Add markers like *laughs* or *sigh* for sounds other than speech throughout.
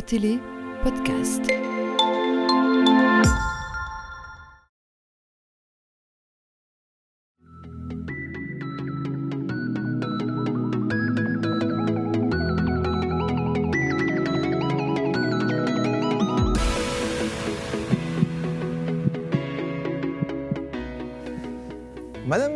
Télé podcast.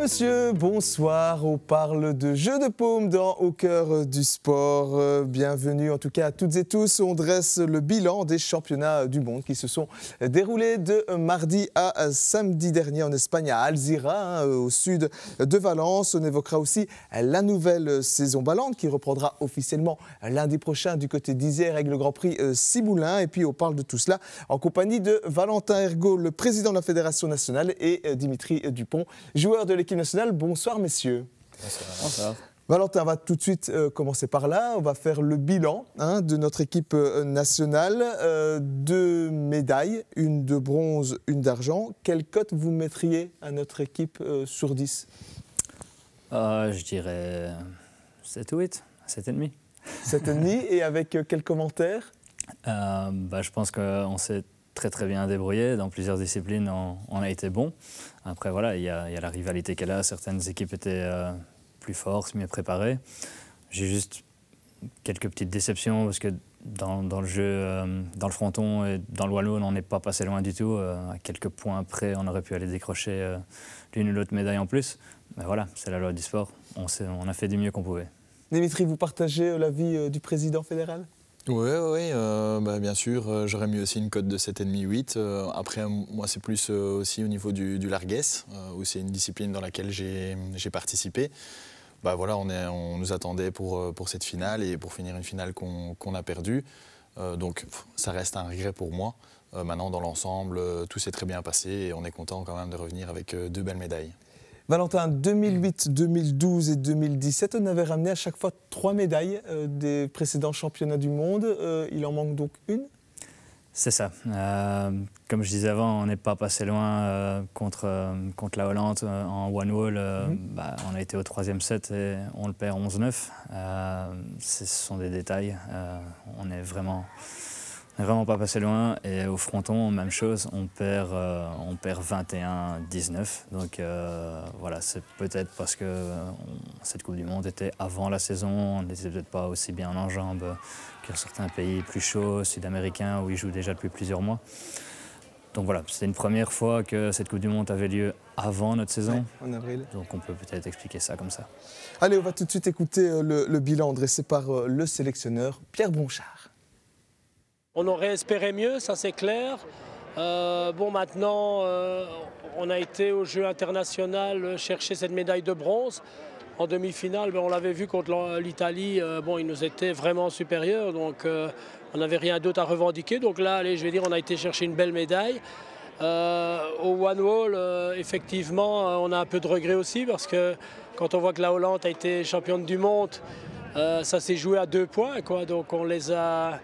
Monsieur, bonsoir. On parle de jeux de paume dans Au cœur du sport. Euh, Bienvenue en tout cas à toutes et tous. On dresse le bilan des championnats du monde qui se sont déroulés de mardi à samedi dernier en Espagne, à Alzira, hein, au sud de Valence. On évoquera aussi la nouvelle saison ballante qui reprendra officiellement lundi prochain du côté d'Isère avec le Grand Prix euh, Ciboulin. Et puis on parle de tout cela en compagnie de Valentin Ergo, le président de la Fédération nationale, et euh, Dimitri Dupont, joueur de l'équipe nationale. Bonsoir messieurs. Bonsoir. Valentin, on va tout de suite euh, commencer par là. On va faire le bilan hein, de notre équipe euh, nationale. Euh, deux médailles, une de bronze, une d'argent. Quelle cote vous mettriez à notre équipe euh, sur 10 Euh, je dirais 7 ou 8, 7,5. 7,5 et avec quel commentaire? Bah, je pense qu'on s'est très très bien débrouillé. Dans plusieurs disciplines, on, a été bon. Après, voilà, il y, a la rivalité qu'elle a. Certaines équipes étaient euh, plus fortes, mieux préparées. J'ai juste quelques petites déceptions parce que dans, le jeu, euh, dans le fronton et dans le wallon, on n'est pas passé loin du tout. Euh, à quelques points près, on aurait pu aller décrocher l'une ou l'autre médaille en plus. Mais voilà, c'est la loi du sport. On, on a fait du mieux qu'on pouvait. Dimitri, vous partagez l'avis du président fédéral? Oui, oui, euh, bah, bien sûr. euh, J'aurais mis aussi une cote de 7,5-8. Euh, après, moi, c'est plus aussi au niveau du, du où c'est une discipline dans laquelle j'ai participé. Bah, voilà, on, nous attendait pour, cette finale et pour finir une finale qu'on a perdue. Donc, ça reste un regret pour moi. Maintenant, dans l'ensemble, tout s'est très bien passé et on est content quand même de revenir avec deux belles médailles. Valentin, 2008, 2012 et 2017, on avait ramené à chaque fois trois médailles euh, des précédents championnats du monde. Euh, il en manque donc une C'est ça. Euh, comme je disais avant, on n'est pas passé loin euh, contre, euh, contre la Hollande en one wall. Mhm. bah, on a été au troisième set et on le perd 11-9. Euh, ce sont des détails. On n'est vraiment, est vraiment pas passé loin. Et au fronton, même chose, on perd, euh, on perd 21-19. Donc euh, voilà, c'est peut-être parce que euh, cette Coupe du Monde était avant la saison. On n'était peut-être pas aussi bien en jambes que certains pays plus chauds, sud-américains, où ils jouent déjà depuis plusieurs mois. Donc voilà, c'est une première fois que cette Coupe du Monde avait lieu avant notre saison. en avril. Donc on peut peut-être expliquer ça comme ça. Allez, on va tout de suite écouter le, le bilan dressé par le sélectionneur Pierre Bronchard. On aurait espéré mieux, ça c'est clair. Euh, bon, maintenant, euh, on a été au jeu international chercher cette médaille de bronze. En demi-finale, ben, on l'avait vu contre l'Italie, euh, bon, ils nous étaient vraiment supérieurs, donc euh, on n'avait rien d'autre à revendiquer. Donc là, allez, je vais dire, on a été chercher une belle médaille. Euh, au One Wall, euh, effectivement, euh, on a un peu de regret aussi parce que quand on voit que la Hollande a été championne du monde, euh, ça s'est joué à deux points, quoi. Donc on les a,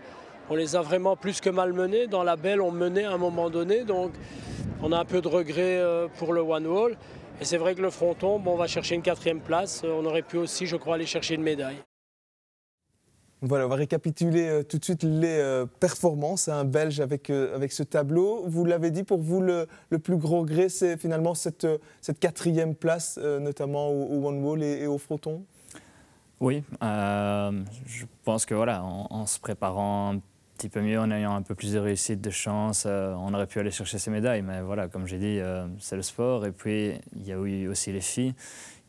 on les a vraiment plus que malmenés. Dans la belle, on menait à un moment donné, donc on a un peu de regret euh, pour le One Wall. Et c'est vrai que le fronton, bon, on va chercher une quatrième place. Euh, On aurait pu aussi, je crois, aller chercher une médaille. Voilà, on va récapituler euh, tout de suite les euh, performances. Un Belge avec, euh, avec ce tableau. Vous l'avez dit, pour vous, le, le plus gros regret, c'est finalement cette, euh, cette quatrième place, euh, notamment au, au One Wall et, et au Fronton Oui, euh, je pense que voilà, en, en se préparant un petit peu mieux, en ayant un peu plus de réussite, de chance, euh, on aurait pu aller chercher ces médailles. Mais voilà, comme j'ai dit, euh, c'est le sport. Et puis, il y a eu aussi les filles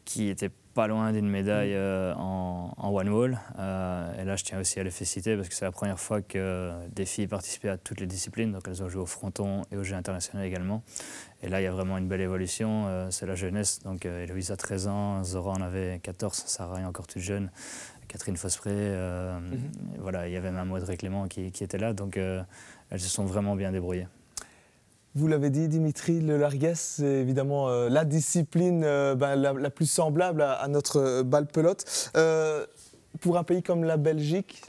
qui étaient pas loin d'une médaille euh, en, en one wall. Et là, je tiens aussi à les féliciter parce que c'est la première fois que des filles participaient à toutes les disciplines. Donc, elles ont joué au fronton et au jeu international également. Et là, il y a vraiment une belle évolution. C'est la jeunesse. Donc, Héloïse a 13 ans, Zora en avait 14, Sarah est encore toute jeune, Catherine Fospré. euh, Voilà, il y avait même Audrey Clément qui, qui était là. Donc, euh, elles se sont vraiment bien débrouillées. Vous l'avez dit, Dimitri, le larguesse, c'est évidemment euh, la discipline ben, la, la plus semblable à, à notre balle pelote. Pour un pays comme la Belgique,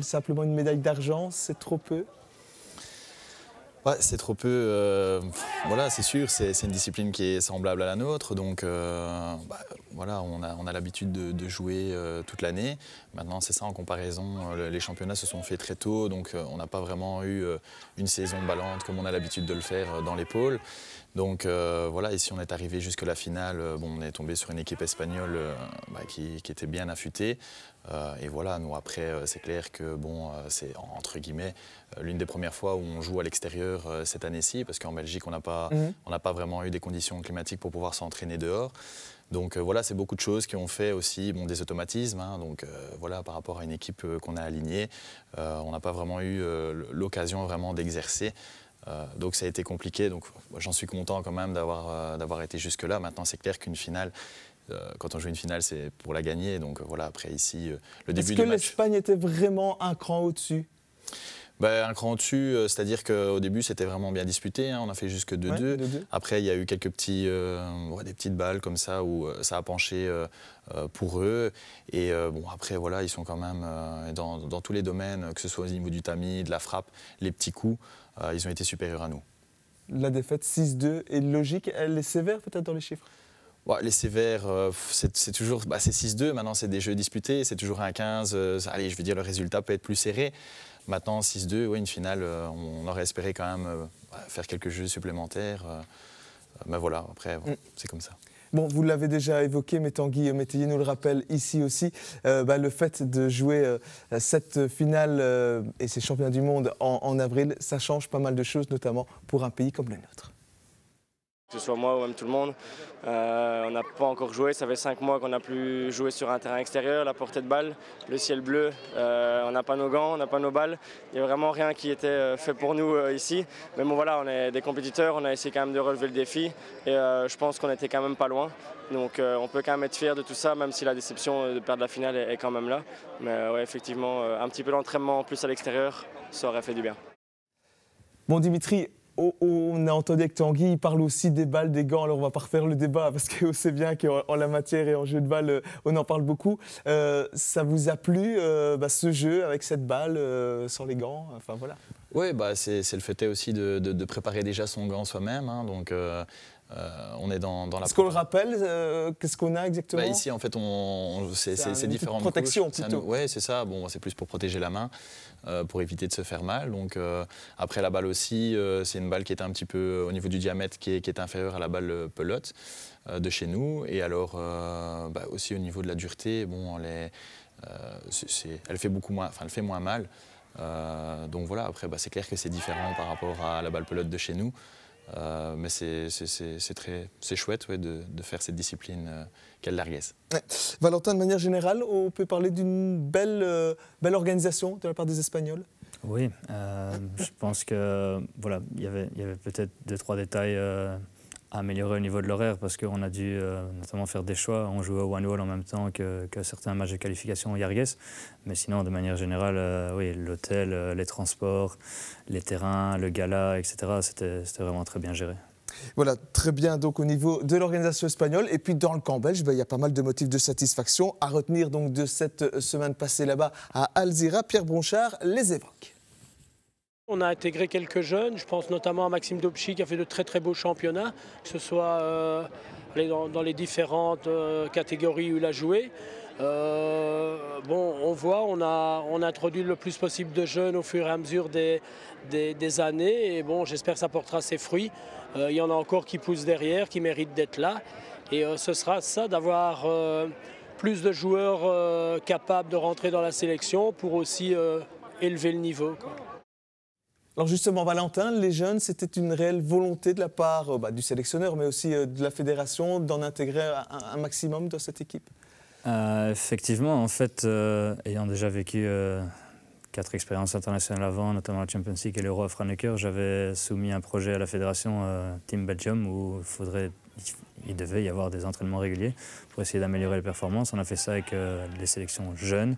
simplement une médaille d'argent, c'est trop peu? C'est trop peu. Euh, voilà, c'est sûr, c'est une discipline qui est semblable à la nôtre. Donc, euh, bah, voilà, on a, l'habitude de, jouer euh, toute l'année. Maintenant, c'est ça en comparaison. les championnats se sont faits très tôt, donc on n'a pas vraiment eu une saison ballante comme on a l'habitude de le faire dans pôles. Donc voilà, ici on est arrivé jusque la finale. on est tombé sur une équipe espagnole bah, qui, était bien affûtée. Et voilà, nous après, c'est clair que bon, c'est entre guillemets l'une des premières fois où on joue à l'extérieur euh, cette année-ci, parce qu'en Belgique, on n'a pas, mhm. pas vraiment eu des conditions climatiques pour pouvoir s'entraîner dehors. Donc euh, voilà, c'est beaucoup de choses qui ont fait aussi bon, des automatismes. Hein. donc euh, voilà, par rapport à une équipe qu'on a alignée, on n'a pas vraiment eu l'occasion vraiment d'exercer. donc ça a été compliqué. Donc j'en suis content quand même d'avoir d'avoir été jusque là. Maintenant, c'est clair qu'une finale, quand on joue une finale, c'est pour la gagner. Donc voilà, après ici, le début Est-ce que l'Espagne était vraiment un cran au-dessus? Bah, un cran au-dessus, euh, c'est-à-dire qu'au début c'était vraiment bien disputé, hein. on a fait jusque 2-2. Après il y a eu quelques petits, euh, des petites balles comme ça où euh, ça a penché pour eux. Et bon après voilà, ils sont quand même dans, dans, tous les domaines, que ce soit au niveau du tamis, de la frappe, les petits coups, ils ont été supérieurs à nous. La défaite 6-2 est logique, elle est sévère peut-être dans les chiffres? Les sévères, c'est toujours bah, 6-2, maintenant c'est des jeux disputés, c'est toujours un 15. allez, je veux dire, le résultat peut être plus serré. Maintenant, 6-2, oui, une finale, euh, on aurait espéré quand même euh, faire quelques jeux supplémentaires. Euh, mais voilà, après, mm. c'est comme ça. Bon, vous l'avez déjà évoqué, mais Tanguy Métayer nous le rappelle ici aussi, bah, le fait de jouer cette finale et ces championnats du monde en avril, ça change pas mal de choses, notamment pour un pays comme le nôtre. Que ce soit moi ou même tout le monde. Euh, on n'a pas encore joué, ça fait cinq mois qu'on n'a plus joué sur un terrain extérieur, la portée de balle, le ciel bleu, euh, on n'a pas nos gants, on n'a pas nos balles. Il n'y a vraiment rien qui était euh, fait pour nous ici. Mais bon voilà, on est des compétiteurs, on a essayé quand même de relever le défi et je pense qu'on était quand même pas loin. Donc on peut quand même être fier de tout ça, même si la déception de perdre la finale est, quand même là. Mais ouais, effectivement, un petit peu d'entraînement en plus à l'extérieur, ça aurait fait du bien. Bon Dimitri, on a entendu que Tanguy il parle aussi des balles, des gants. Alors on va pas refaire le débat parce qu'on sait bien qu'en la matière et en jeu de balle, euh, on en parle beaucoup. Euh, ça vous a plu euh, bah, ce jeu avec cette balle sans les gants Enfin voilà. Oui, bah, c'est le fait aussi de, préparer déjà son gant soi-même. Hein. donc on est dans, la. Est-ce qu'on le rappelle Qu'est-ce qu'on a exactement bah, Ici, en fait, on, c'est différentes protection plutôt. Oui, c'est ça. Bon, c'est plus pour protéger la main. Euh, pour éviter de se faire mal. Donc, euh, après la balle aussi, euh, c'est une balle qui est un petit peu au niveau du diamètre qui est, qui est inférieur à la balle pelote de chez nous. Et alors bah, aussi au niveau de la dureté, bon, elle, elle fait beaucoup moins, enfin, elle fait moins mal. donc voilà, après, bah, c'est clair que c'est différent par rapport à la balle pelote de chez nous. Euh, mais c'est chouette ouais, de, de, faire cette discipline euh, qu'est le larguesse. Valentin, de manière générale, on peut parler d'une belle, euh, belle organisation de la part des Espagnols? Oui, je pense que voilà, il y avait, y avait peut-être deux, trois détails améliorer au niveau de l'horaire parce qu'on a dû euh, notamment faire des choix. On jouait au One Wall en même temps que, certains matchs de qualification au Yargues. Mais sinon, de manière générale, euh, oui, l'hôtel, euh, les transports, les terrains, le gala, etc., c'était vraiment très bien géré. Voilà, très bien donc au niveau de l'organisation espagnole. Et puis dans le camp belge, ben, il y a pas mal de motifs de satisfaction à retenir donc de cette semaine passée là-bas à Alzira. Pierre Bronchard les évoque. On a intégré quelques jeunes, je pense notamment à Maxime Dobchi qui a fait de très très beaux championnats, que ce soit euh, dans, les différentes euh, catégories où il a joué. Euh, bon, on voit, on a, introduit le plus possible de jeunes au fur et à mesure des, des, années et bon, j'espère que ça portera ses fruits. il y en a encore qui poussent derrière, qui méritent d'être là et ce sera ça d'avoir plus de joueurs capables de rentrer dans la sélection pour aussi élever le niveau. Alors justement, Valentin, les jeunes, c'était une réelle volonté de la part euh, bah, du sélectionneur, mais aussi euh, de la fédération, d'en intégrer un, maximum dans cette équipe? Euh, Effectivement, en fait, ayant déjà vécu quatre expériences internationales avant, notamment la Champions League et l'Euro à Franeker, j'avais soumis un projet à la fédération Team Belgium où il faudrait il devait y avoir des entraînements réguliers pour essayer d'améliorer les performances. On a fait ça avec euh, les sélections jeunes.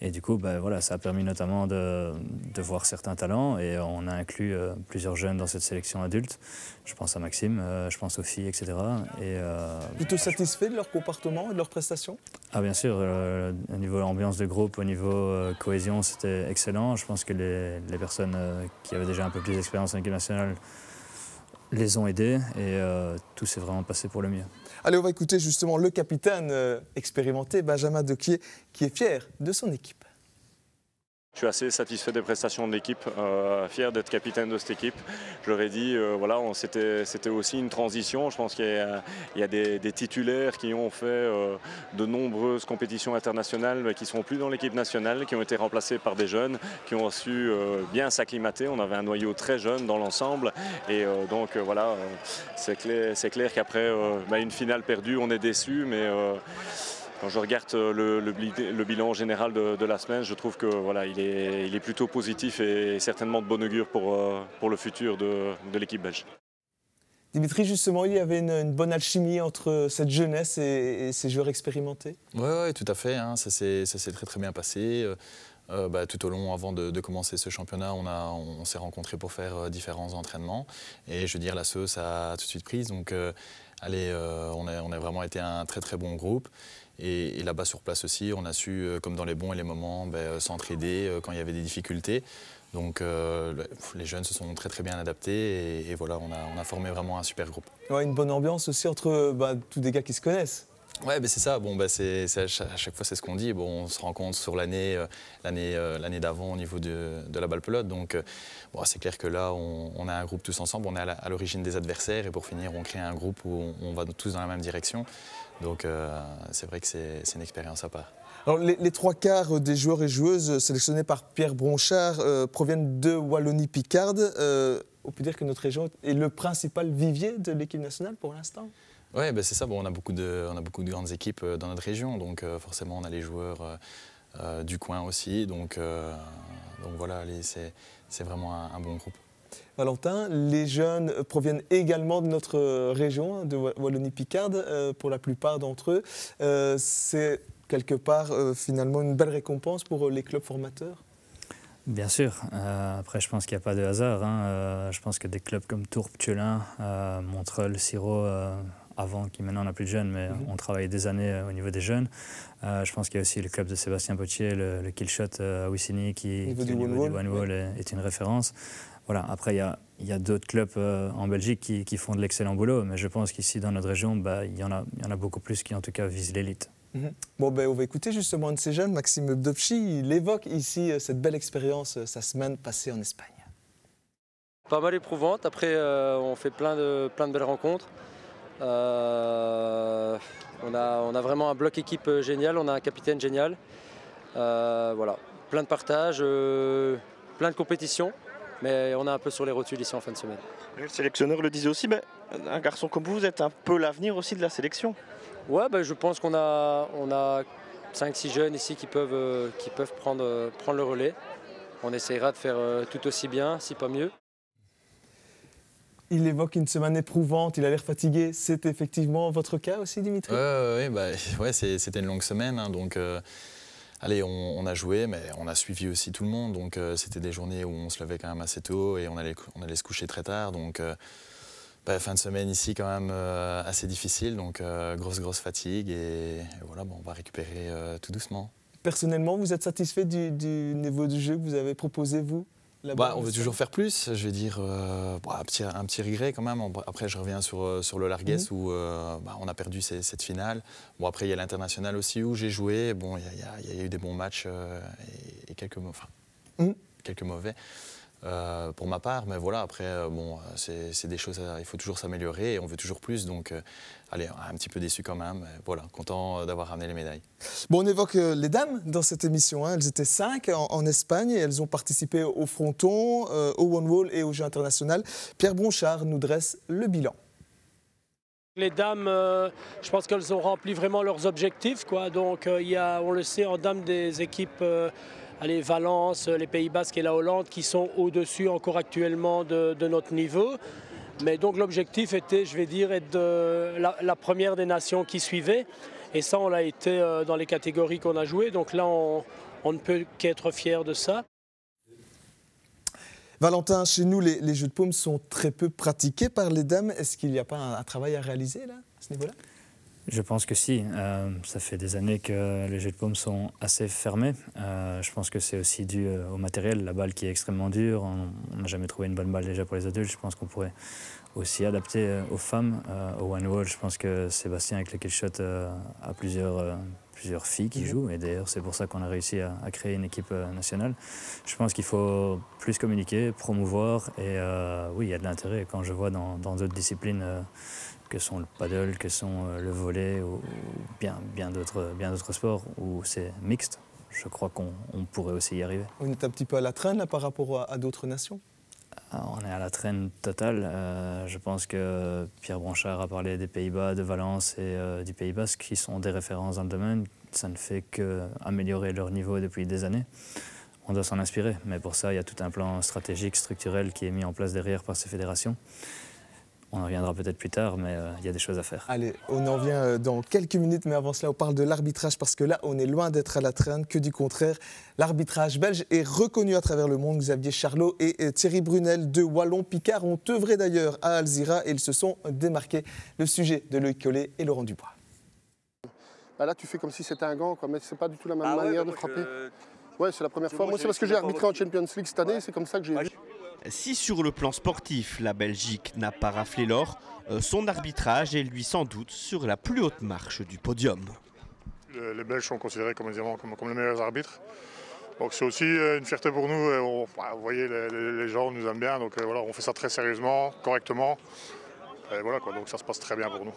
Et du coup, ben, voilà, ça a permis notamment de, de, voir certains talents. Et on a inclus euh, plusieurs jeunes dans cette sélection adulte. Je pense à Maxime, euh, je pense aux filles, etc. Et, Plutôt satisfait de leur comportement et de leurs prestations Ah bien sûr, au niveau ambiance de groupe, au niveau cohésion, c'était excellent. Je pense que les, les personnes qui avaient déjà un peu plus d'expérience en équipe nationale les ont aidés et euh, tout s'est vraiment passé pour le mieux. Allez, on va écouter justement le capitaine euh, expérimenté, Benjamin Dequier, qui est fier de son équipe. Je suis assez satisfait des prestations de l'équipe, euh, fier d'être capitaine de cette équipe. Je l'aurais dit, euh, voilà, c'était aussi une transition. Je pense qu'il y a, des, titulaires qui ont fait euh, de nombreuses compétitions internationales, mais qui ne sont plus dans l'équipe nationale, qui ont été remplacés par des jeunes, qui ont su bien s'acclimater. On avait un noyau très jeune dans l'ensemble. Et donc voilà, c'est clair, clair qu'après bah, une finale perdue, on est déçu, mais quand je regarde euh, le, bilan général de, la semaine, je trouve que voilà, il est, il est plutôt positif et certainement de bon augure pour, euh, pour le futur de, l'équipe belge. Dimitri, justement, il y avait une, bonne alchimie entre cette jeunesse et, ces joueurs expérimentés? Oui, ouais, tout à fait. Hein. Ça s'est très très bien passé. Euh, bah, tout au long, avant de, commencer ce championnat, on, on, s'est rencontrés pour faire différents entraînements. Et je veux dire, la sauce a tout de suite prise. Donc, allez, on, a, on a vraiment été un très très bon groupe. Et, là-bas sur place aussi, on a su, euh, comme dans les bons et les moments, ben, euh, s'entraider euh, quand il y avait des difficultés. Donc les jeunes se sont très très bien adaptés et, voilà, on a, formé vraiment un super groupe. Une bonne ambiance aussi entre bah, tous des gars qui se connaissent. Ouais, ben c'est ça. Bon, ben c'est, à chaque fois, c'est ce qu'on dit. Bon, on se rencontre sur l'année, l'année, l'année d'avant au niveau de, de la balle pelote. Donc, bon, c'est clair que là, on, a un groupe tous ensemble. On est à, l'origine des adversaires et pour finir, on crée un groupe où on va tous dans la même direction. Donc euh, c'est vrai que c'est une expérience à part. Alors, les, trois quarts des joueurs et joueuses sélectionnés par Pierre Bronchard euh, proviennent de Wallonie-Picarde. Euh, on peut dire que notre région est le principal vivier de l'équipe nationale pour l'instant? Oui, ben c'est ça. Bon, on, a beaucoup de, on a beaucoup de grandes équipes dans notre région, donc forcément on a les joueurs du coin aussi. Donc, donc voilà, c'est vraiment un bon groupe. Valentin, les jeunes proviennent également de notre région, de Wallonie-Picarde, euh, pour la plupart d'entre eux. Euh, c'est quelque part euh, finalement une belle récompense pour les clubs formateurs? Bien sûr. après, je pense qu'il n'y a pas de hasard. Hein. je pense que des clubs comme Tourpe, Tuelin, Montreuil, Siro, avant, qui maintenant n'a plus de jeunes, mais mhm. on travaille des années au niveau des jeunes. je pense qu'il y a aussi le club de Sébastien Potier, le, le Killshot à Wissini, qui, au niveau, du One est, est, une référence. Voilà, après, il y a, d'autres clubs euh, en Belgique qui, font de l'excellent boulot, mais je pense qu'ici, dans notre région, bah, il, y en a, il y en a beaucoup plus qui, en tout cas, visent l'élite. Mhm. Bon, ben, on va écouter justement un de ces jeunes, Maxime Bdovchi. Il évoque ici euh, cette belle expérience, euh, sa semaine passée en Espagne. Pas mal éprouvante. Après, on fait plein de, plein de belles rencontres. On, a, on a vraiment un bloc équipe génial, on a un capitaine génial. voilà, plein de partages, plein de compétitions mais on est un peu sur les rotules ici en fin de semaine. Le sélectionneur le disait aussi, mais un garçon comme vous, vous êtes un peu l'avenir aussi de la sélection. Ouais, ben, je pense qu'on a, on a 5-6 jeunes ici qui peuvent, euh, qui peuvent prendre, euh, prendre le relais. On essaiera de faire euh, tout aussi bien, si pas mieux. Il évoque une semaine éprouvante, il a l'air fatigué. C'est effectivement votre cas aussi, Dimitri? Oui, bah, ouais, c'était une longue semaine. Hein, donc, allez, on, a joué, mais on a suivi aussi tout le monde. Donc euh, c'était des journées où on se levait quand même assez tôt et on allait, on allait se coucher très tard. Donc euh, bah, fin de semaine ici quand même euh, assez difficile. Donc grosse, grosse fatigue. Et, voilà, bon, on va récupérer tout doucement. Personnellement, vous êtes satisfait du, du niveau du jeu que vous avez proposé, vous? Bah, on veut toujours faire plus. Je vais dire euh, un, petit, un, petit, regret quand même. Après, je reviens sur, euh, sur le Largues mhm. où euh, bah, on a perdu cette finale. Bon, après, il y a l'international aussi où j'ai joué. Bon, il y, a eu des bons matchs et, quelques, enfin, mhm. quelques mauvais. Euh, pour ma part. Mais voilà, après, euh, bon, c'est des choses, il faut toujours s'améliorer et on veut toujours plus. Donc, euh, allez, un petit peu déçu quand même. voilà, content d'avoir ramené les médailles. Bon, on évoque les dames dans cette émission. Hein. Elles étaient cinq en, Espagne et elles ont participé au fronton, au One Wall et au Jeu international. Pierre Bronchard nous dresse le bilan. Les dames, je pense qu'elles ont rempli vraiment leurs objectifs. Quoi. Donc, il y a, on le sait, en dames des équipes allez, Valence, les Pays Basques et la Hollande qui sont au-dessus encore actuellement de, notre niveau. Mais donc l'objectif était, je vais dire, être la, première des nations qui suivait. Et ça, on l'a été euh, dans les catégories qu'on a jouées. Donc là, on, ne peut qu'être fier de ça. Valentin, chez nous, les, jeux de paume sont très peu pratiqués par les dames. Est-ce qu'il n'y a pas un, travail à réaliser là, à ce niveau-là? Je pense que si. Euh, ça fait des années que les jeux de paume sont assez fermés. Euh, je pense que c'est aussi dû au matériel, la balle qui est extrêmement dure. On n'a jamais trouvé une bonne balle déjà pour les adultes. Je pense qu'on pourrait aussi adapté euh, aux femmes. Euh, au One Wall, je pense que Sébastien avec le Killshot euh, a plusieurs, plusieurs filles qui mhm. jouent. Et d'ailleurs, c'est pour ça qu'on a réussi à, créer une équipe nationale. Je pense qu'il faut plus communiquer, promouvoir. Et oui, il y a de l'intérêt. Quand je vois dans d'autres disciplines que sont le paddle, que sont le volet ou, bien, bien d'autres sports où c'est mixte, je crois qu'on pourrait aussi y arriver. On est un petit peu à la traîne par rapport à d'autres nations ah, on est à la traîne totale. Euh, je pense que Pierre Branchard a parlé des Pays-Bas, de Valence et euh, du Pays Basque, qui sont des références dans le domaine. Ça ne fait qu'améliorer leur niveau depuis des années. On doit s'en inspirer, mais pour ça, il y a tout un plan stratégique, structurel qui est mis en place derrière par ces fédérations. On en reviendra peut-être plus tard, mais euh, il y a des choses à faire. Allez, on en vient euh, dans quelques minutes, mais avant cela, on parle de l'arbitrage parce que là, on est loin d'être à la traîne, que du contraire. L'arbitrage belge est reconnu à travers le monde. Xavier Charlot et euh, Thierry Brunel de Wallon-Picard ont œuvré d'ailleurs à Alzira et ils se sont démarqués. Le sujet de Loïc Collet et Laurent Dubois. Bah là, tu fais comme si c'était un gant, quoi, mais c'est pas du tout la même ah manière de frapper. Ouais, c'est la première fois. Moi, c'est parce que j'ai arbitré en Champions League cette année, c'est comme ça que j'ai vu. Si sur le plan sportif, la Belgique n'a pas raflé l'or, euh, son arbitrage est lui sans doute sur la plus haute marche du podium. Les Belges sont considérés comme, les meilleurs arbitres. Donc c'est aussi euh, une fierté pour nous. vous voyez, les, gens nous aiment bien, donc euh, voilà, on fait ça très sérieusement, correctement. Et voilà, donc ça se passe très bien pour nous.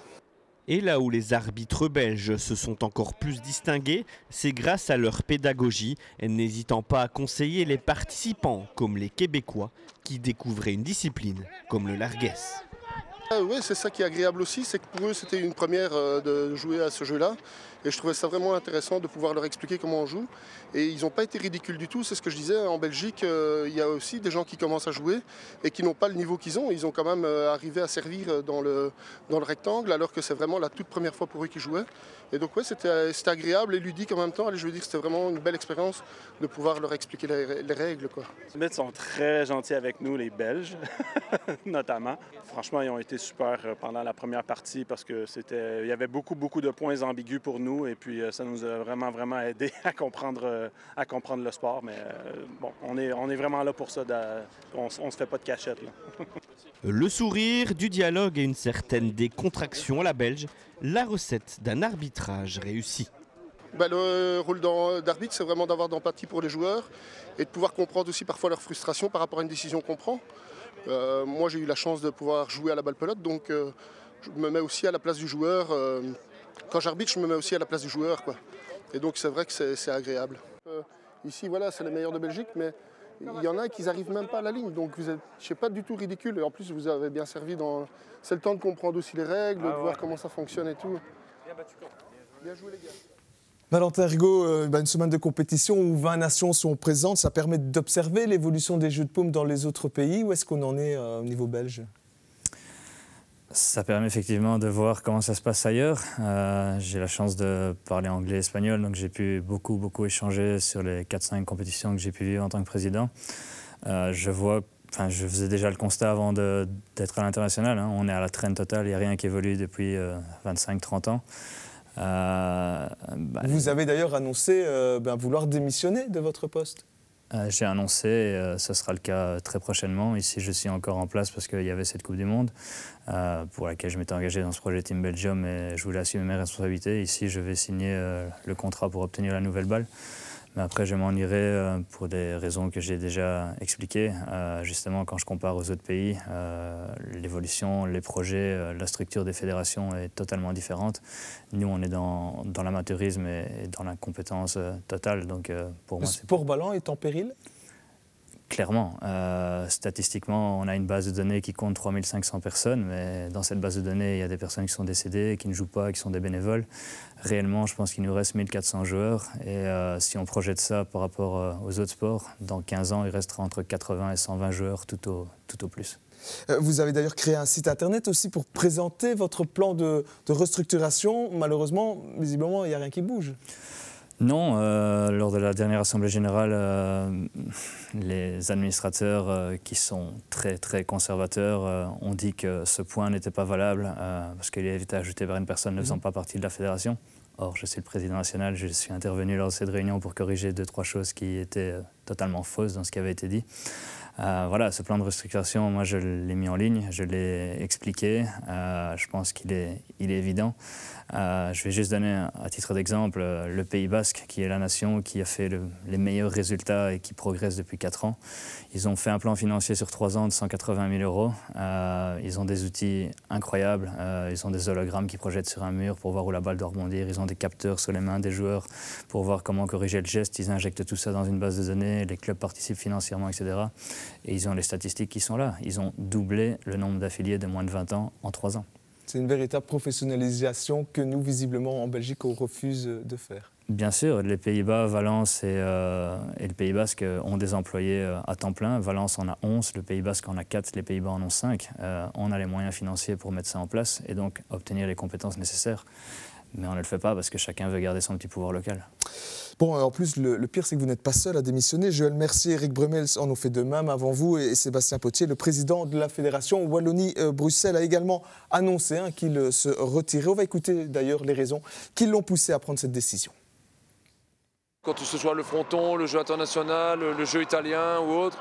Et là où les arbitres belges se sont encore plus distingués, c'est grâce à leur pédagogie, n'hésitant pas à conseiller les participants, comme les Québécois, qui découvraient une discipline comme le larguesse. Ah oui, c'est ça qui est agréable aussi, c'est que pour eux c'était une première euh, de jouer à ce jeu-là. Et je trouvais ça vraiment intéressant de pouvoir leur expliquer comment on joue. Et ils n'ont pas été ridicules du tout, c'est ce que je disais. En Belgique, euh, il y a aussi des gens qui commencent à jouer et qui n'ont pas le niveau qu'ils ont. Ils ont quand même euh, arrivé à servir dans le, dans le rectangle alors que c'est vraiment la toute première fois pour eux qu'ils jouaient. Et donc ouais, c'était agréable et ludique en même temps. Allez, je veux dire, c'était vraiment une belle expérience de pouvoir leur expliquer les, règles. Les sont très gentils avec nous, les Belges, *laughs* notamment. Franchement, ils ont été super euh, pendant la première partie parce que c'était, il y avait beaucoup, beaucoup de points ambigus pour nous et puis euh, ça nous a vraiment, vraiment aidé *laughs* à comprendre, euh, à comprendre le sport. Mais bon, on est, on est vraiment là pour ça. On ne se fait pas de cachette. *laughs* Le sourire, du dialogue et une certaine décontraction à la Belge, la recette d'un arbitrage réussi. Bah, le rôle d'arbitre, c'est vraiment d'avoir d'empathie pour les joueurs et de pouvoir comprendre aussi parfois leur frustration par rapport à une décision qu'on prend. Moi, j'ai eu la chance de pouvoir jouer à la balle pelote, donc je me mets aussi à la place du joueur quand j'arbitre, je me mets aussi à la place du joueur. Quoi. Et donc c'est vrai que c'est agréable. Euh, ici, voilà, c'est les meilleurs de Belgique, mais il y en a qui n'arrivent même pas à la ligne. Donc vous êtes, je sais pas du tout ridicule. Et en plus, vous avez bien servi dans. C'est le temps de comprendre aussi les règles, ah de voir comment ça fonctionne et tout. Bien battu, Bien joué, les gars. Valentin Ergo, euh, bah, une semaine de compétition où 20 nations sont présentes, ça permet d'observer l'évolution des jeux de paume dans les autres pays. Où est-ce qu'on en est euh, au niveau belge? Ça permet effectivement de voir comment ça se passe ailleurs. Euh, j'ai la chance de parler anglais et espagnol, donc j'ai pu beaucoup, beaucoup échanger sur les 4-5 compétitions que j'ai pu vivre en tant que président. Je vois, enfin, je faisais déjà le constat avant d'être à l'international. Hein. On est à la traîne totale, il n'y a rien qui évolue depuis 25-30 euh, ans. Bah, Vous avez d'ailleurs annoncé ben, vouloir démissionner de votre poste j'ai annoncé, ce sera le cas très prochainement. Ici, je suis encore en place parce qu'il y avait cette Coupe du Monde. Euh, pour laquelle je m'étais engagé dans ce projet Team Belgium et je voulais assumer mes responsabilités. Ici, je vais signer euh, le contrat pour obtenir la nouvelle balle. Mais après, je m'en irai euh, pour des raisons que j'ai déjà expliquées. justement, quand je compare aux autres pays, l'évolution, les projets, la structure des fédérations est totalement différente. Nous, on est dans, dans l'amateurisme et, dans l'incompétence totale. Donc, pour le sport ballon est en péril? Clairement. Euh, statistiquement, on a une base de données qui compte 3500 personnes, mais dans cette base de données, il y a des personnes qui sont décédées, qui ne jouent pas, qui sont des bénévoles. Réellement, je pense qu'il nous reste 1400 joueurs. Et euh, si on projette ça par rapport euh, aux autres sports, dans 15 ans, il restera entre 80 et 120 joueurs tout au, tout au plus. Vous avez d'ailleurs créé un site internet aussi pour présenter votre plan de, de restructuration. Malheureusement, visiblement, il n'y a rien qui bouge. Non, euh, lors de la dernière Assemblée générale, euh, les administrateurs euh, qui sont très très conservateurs ont dit que ce point n'était pas valable parce qu'il est évité ajouté par une personne ne faisant mhm. pas partie de la fédération. Or, je suis le président national, je suis intervenu lors de cette réunion pour corriger deux, trois choses qui étaient totalement fausses dans ce qui avait été dit. Voilà, ce plan de restructuration, moi je l'ai mis en ligne, je l'ai expliqué, je pense qu'il est, il est évident. Euh, je vais juste donner à titre d'exemple euh, le Pays Basque, qui est la nation qui a fait les meilleurs résultats et qui progresse depuis 4 ans. Ils ont fait un plan financier sur 3 ans de 180 000 euros. Euh, ils ont des outils incroyables. ils ont des hologrammes qui projettent sur un mur pour voir où la balle doit rebondir. Ils ont des capteurs sur les mains des joueurs pour voir comment corriger le geste. Ils injectent tout ça dans une base de données. Les clubs participent financièrement, etc. Et ils ont les statistiques qui sont là. Ils ont doublé le nombre d'affiliés de moins de 20 ans en 3 ans. C'est une véritable professionnalisation que nous, visiblement, en Belgique, on refuse de faire. Bien sûr, les Pays-Bas, Valence et, euh, et, le Pays Basque ont des employés euh, à temps plein. Valence en a 11, le Pays Basque en a 4, les Pays-Bas en ont 5. Euh, on a les moyens financiers pour mettre ça en place et donc obtenir les compétences nécessaires. Mais on ne le fait pas parce que chacun veut garder son petit pouvoir local. Bon, en plus, le, pire, c'est que vous n'êtes pas seul à démissionner. Joël Mercier, Eric Bremels en ont fait de même avant vous et, Sébastien Potier, le président de la fédération Wallonie-Bruxelles, a également annoncé hein, qu'il se retirait. On va écouter d'ailleurs les raisons qui l'ont poussé à prendre cette décision. Quand ce soit le fronton, le jeu international, le jeu italien ou autre,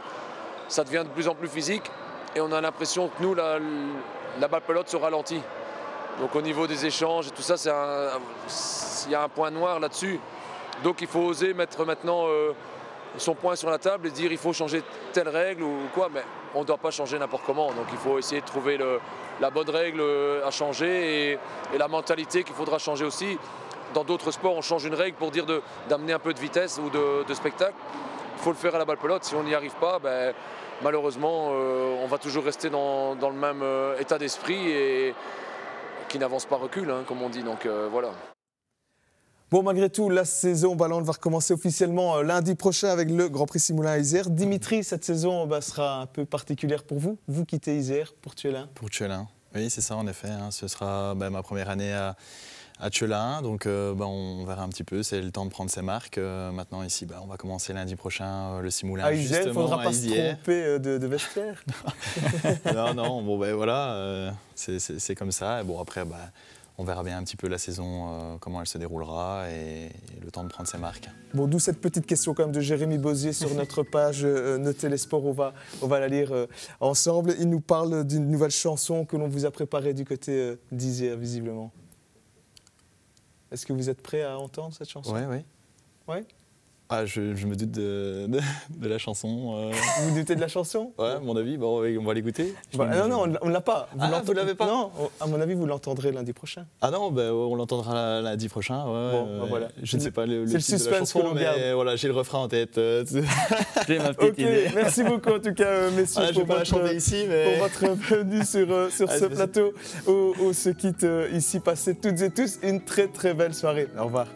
ça devient de plus en plus physique et on a l'impression que nous, la, la balle pelote se ralentit. Donc au niveau des échanges et tout ça, il y a un point noir là-dessus. Donc il faut oser mettre maintenant euh, son point sur la table et dire il faut changer telle règle ou quoi, mais on ne doit pas changer n'importe comment. Donc il faut essayer de trouver la bonne règle euh, à changer et, la mentalité qu'il faudra changer aussi. Dans d'autres sports, on change une règle pour dire d'amener un peu de vitesse ou de, spectacle. Il faut le faire à la balle pelote. Si on n'y arrive pas, ben, malheureusement, euh, on va toujours rester dans, le même état d'esprit et qui n'avance pas recule, hein, comme on dit. Donc voilà. Bon, malgré tout, la saison ballante va recommencer officiellement euh, lundi prochain avec le Grand Prix Simoulin à Isère. Dimitri, cette saison bah, sera un peu particulière pour vous. Vous quittez Isère pour Tuelin Pour Tuelin, oui, c'est ça en effet. Hein. Ce sera bah, ma première année à, à donc euh, bah, on verra un petit peu. C'est le temps de prendre ses marques. Euh, maintenant, ici, on va commencer lundi prochain le Simoulin. À Isère, il faudra pas se tromper de, de vestiaire *laughs* *laughs* Non, non, bon, ben voilà, c'est comme ça. Et bon, après, on verra bien un petit peu la saison, euh, comment elle se déroulera et, le temps de prendre ses marques. Bon, d'où cette petite question quand même de Jérémy Bosier sur notre *laughs* page euh, Notez les sports, on va, on va la lire euh, ensemble. Il nous parle d'une nouvelle chanson que l'on vous a préparée du côté d'Isère, visiblement. Est-ce que vous êtes prêt à entendre cette chanson? Oui, oui. Ouais? Ah, je, me doute de, de, la chanson. Euh. *laughs* Vous vous doutez de la chanson? Ouais, à mon avis, bon, on va l'écouter. Bah, non, non, on ne l'a pas. Vous ah, vous l'avez pas Non, à mon avis, vous l'entendrez lundi prochain. Ah non, bah, on l'entendra lundi prochain. Ouais, bon, bah, voilà. Je ne sais pas le, le, le suspense que l'on mais voilà, j'ai le refrain en tête. Euh, *laughs* j'ai ma petite idée. Merci beaucoup en tout cas, euh, messieurs, ah, pour, votre, chanter ici, mais... pour votre venue sur, sur ce plateau où on se quitte ici. Passez toutes et tous une très très belle soirée. Au revoir.